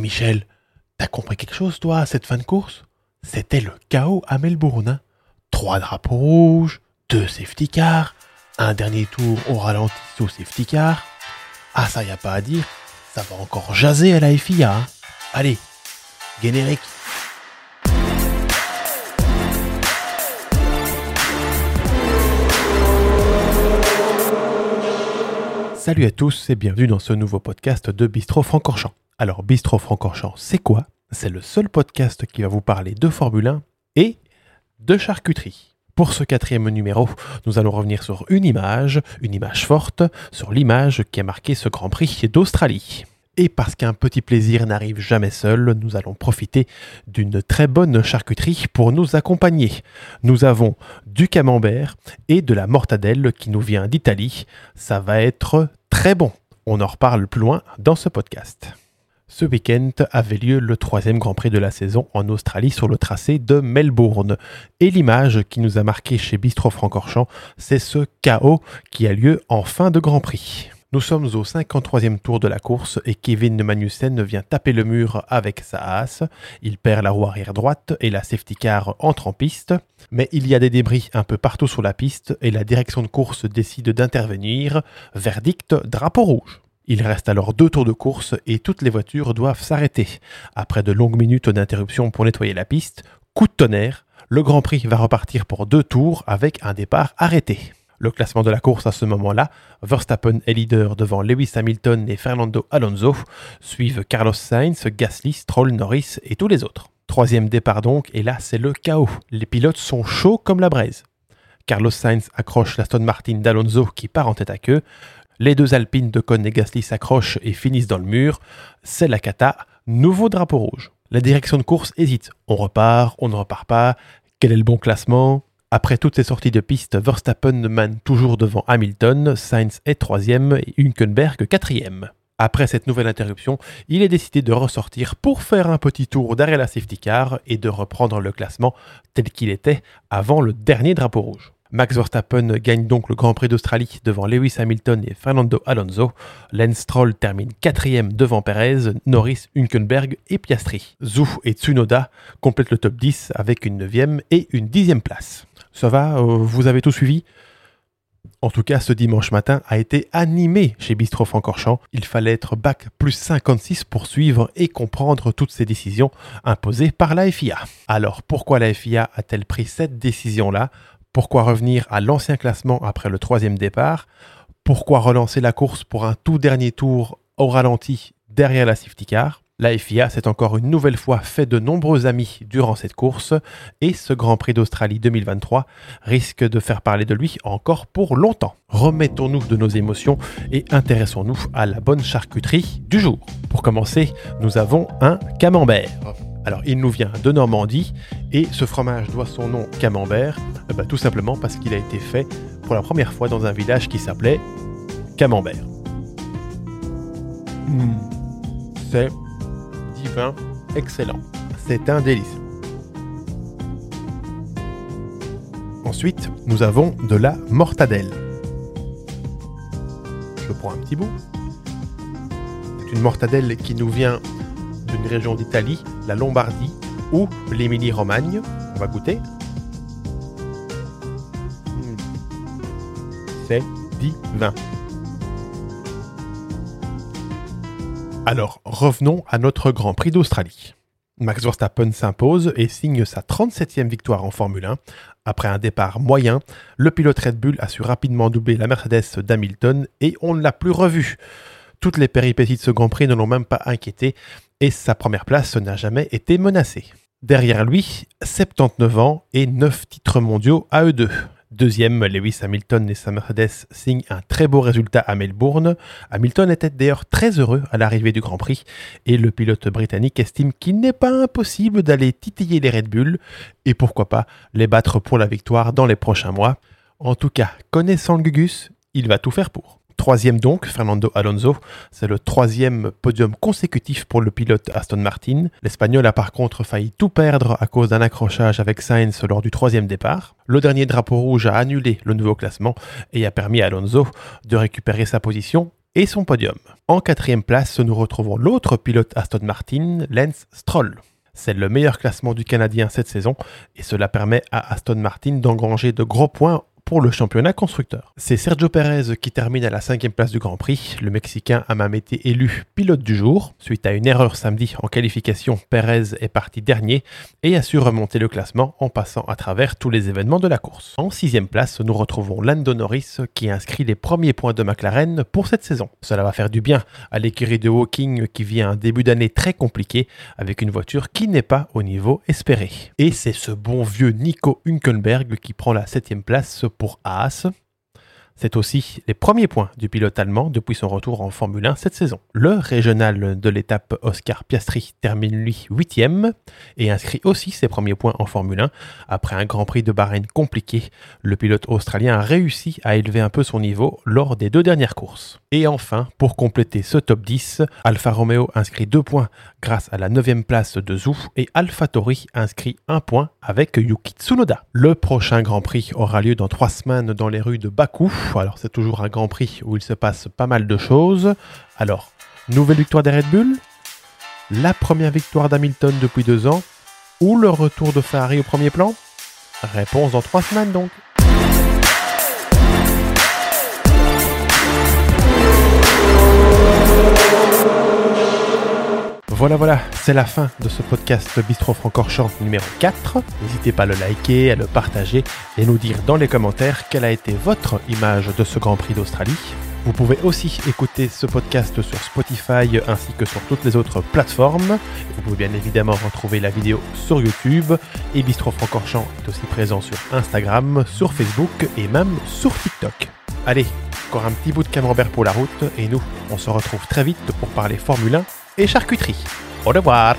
Michel, t'as compris quelque chose, toi, à cette fin de course? C'était le chaos à Melbourne. hein. Trois drapeaux rouges, deux safety cars, un dernier tour au ralenti sous safety car. Ah, ça y a pas à dire, ça va encore jaser à la FIA. hein. Allez, générique. Salut à tous et bienvenue dans ce nouveau podcast de Bistro Francorchamps. Alors Bistro Francorchamps, c'est quoi? C'est le seul podcast qui va vous parler de Formule 1 et de charcuterie. Pour ce quatrième numéro, nous allons revenir sur une image, une image forte, sur l'image qui a marqué ce Grand Prix d'Australie. Et parce qu'un petit plaisir n'arrive jamais seul, nous allons profiter d'une très bonne charcuterie pour nous accompagner. Nous avons du camembert et de la mortadelle qui nous vient d'Italie. Ça va être très bon. On en reparle plus loin dans ce podcast. Ce week-end avait lieu le troisième Grand Prix de la saison en Australie sur le tracé de Melbourne. Et l'image qui nous a marqué chez Bistro Francorchamps, c'est ce chaos qui a lieu en fin de Grand Prix. Nous sommes au 53e tour de la course et Kevin Magnussen vient taper le mur avec sa hasse. Il perd la roue arrière droite et la safety car entre en piste. Mais il y a des débris un peu partout sur la piste et la direction de course décide d'intervenir. Verdict, drapeau rouge. Il reste alors deux tours de course et toutes les voitures doivent s'arrêter. Après de longues minutes d'interruption pour nettoyer la piste, coup de tonnerre, le Grand Prix va repartir pour deux tours avec un départ arrêté. Le classement de la course à ce moment-là, Verstappen est leader devant Lewis Hamilton et Fernando Alonso, suivent Carlos Sainz, Gasly, Stroll, Norris et tous les autres. Troisième départ donc, et là c'est le chaos. Les pilotes sont chauds comme la braise. Carlos Sainz accroche l'Aston Martin d'Alonso qui part en tête à queue. Les deux Alpines de Con et Gasly s'accrochent et finissent dans le mur. C'est la cata. Nouveau drapeau rouge. La direction de course hésite. On repart, on ne repart pas. Quel est le bon classement? Après toutes ces sorties de piste, Verstappen mène toujours devant Hamilton. Sainz est troisième et Hülkenberg quatrième. Après cette nouvelle interruption, il est décidé de ressortir pour faire un petit tour derrière la safety car et de reprendre le classement tel qu'il était avant le dernier drapeau rouge. Max Verstappen gagne donc le Grand Prix d'Australie devant Lewis Hamilton et Fernando Alonso. Lance Stroll termine quatrième devant Perez, Norris, Hülkenberg et Piastri. Zhou et Tsunoda complètent le top 10 avec une neuvième et une dixième place. Ça va, euh, vous avez tout suivi? En tout cas, ce dimanche matin a été animé chez Bistro Francorchamps. Il fallait être bac plus 56 pour suivre et comprendre toutes ces décisions imposées par la FIA. Alors, pourquoi la FIA a-t-elle pris cette décision-là? Pourquoi revenir à l'ancien classement après le troisième départ? Pourquoi relancer la course pour un tout dernier tour au ralenti derrière la safety car? La FIA s'est encore une nouvelle fois fait de nombreux amis durant cette course et ce Grand Prix d'Australie 2023 risque de faire parler de lui encore pour longtemps. Remettons-nous de nos émotions et intéressons-nous à la bonne charcuterie du jour. Pour commencer, nous avons un camembert. Alors, il nous vient de Normandie et ce fromage doit son nom camembert euh, bah, tout simplement parce qu'il a été fait pour la première fois dans un village qui s'appelait Camembert. Mmh. C'est divin, excellent. C'est un délice. Ensuite, nous avons de la mortadelle. Je prends un petit bout. C'est une mortadelle qui nous vient d'une région d'Italie, la Lombardie ou l'Émilie-Romagne. On va goûter. Mmh. C'est divin. Alors, revenons à notre Grand Prix d'Australie. Max Verstappen s'impose et signe sa 37e victoire en Formule 1. Après un départ moyen, le pilote Red Bull a su rapidement doubler la Mercedes d'Hamilton et on ne l'a plus revu. Toutes les péripéties de ce Grand Prix ne l'ont même pas inquiété et sa première place n'a jamais été menacée. Derrière lui, 79 ans et 9 titres mondiaux à eux deux. Deuxième, Lewis Hamilton et sa Mercedes signent un très beau résultat à Melbourne. Hamilton était d'ailleurs très heureux à l'arrivée du Grand Prix et le pilote britannique estime qu'il n'est pas impossible d'aller titiller les Red Bull et pourquoi pas les battre pour la victoire dans les prochains mois. En tout cas, connaissant le Gugus, il va tout faire pour. Troisième donc, Fernando Alonso. C'est le troisième podium consécutif pour le pilote Aston Martin. L'Espagnol a par contre failli tout perdre à cause d'un accrochage avec Sainz lors du troisième départ. Le dernier drapeau rouge a annulé le nouveau classement et a permis à Alonso de récupérer sa position et son podium. En quatrième place, nous retrouvons l'autre pilote Aston Martin, Lance Stroll. C'est le meilleur classement du Canadien cette saison et cela permet à Aston Martin d'engranger de gros points pour le championnat constructeur. C'est Sergio Perez qui termine à la cinquième place du Grand Prix. Le Mexicain a même été élu pilote du jour. Suite à une erreur samedi en qualification, Perez est parti dernier et a su remonter le classement en passant à travers tous les événements de la course. En sixième place, nous retrouvons Lando Norris qui inscrit les premiers points de McLaren pour cette saison. Cela va faire du bien à l'écurie de Walking qui vient un début d'année très compliqué avec une voiture qui n'est pas au niveau espéré. Et c'est ce bon vieux Nico Hülkenberg qui prend la septième place pour Haas. C'est aussi les premiers points du pilote allemand depuis son retour en Formule 1 cette saison. Le régional de l'étape Oscar Piastri termine lui huitième et inscrit aussi ses premiers points en Formule 1. Après un Grand Prix de Bahreïn compliqué, le pilote australien a réussi à élever un peu son niveau lors des deux dernières courses. Et enfin, pour compléter ce top 10, Alfa Romeo inscrit deux points grâce à la neuvième place de Zhou et AlphaTauri inscrit un point avec Yuki Tsunoda. Le prochain Grand Prix aura lieu dans trois semaines dans les rues de Bakou alors c'est toujours un Grand Prix où il se passe pas mal de choses. Alors, nouvelle victoire des Red Bull, la première victoire d'Hamilton depuis deux ans, ou le retour de Ferrari au premier plan? Réponse dans trois semaines donc. Voilà, voilà, c'est la fin de ce podcast Bistro Francorchamps numéro 4. N'hésitez pas à le liker, à le partager et nous dire dans les commentaires quelle a été votre image de ce Grand Prix d'Australie. Vous pouvez aussi écouter ce podcast sur Spotify ainsi que sur toutes les autres plateformes. Vous pouvez bien évidemment retrouver la vidéo sur YouTube et Bistro Francorchamps est aussi présent sur Instagram, sur Facebook et même sur TikTok. Allez, encore un petit bout de camembert pour la route et nous, on se retrouve très vite pour parler Formule 1 et charcuterie. Au revoir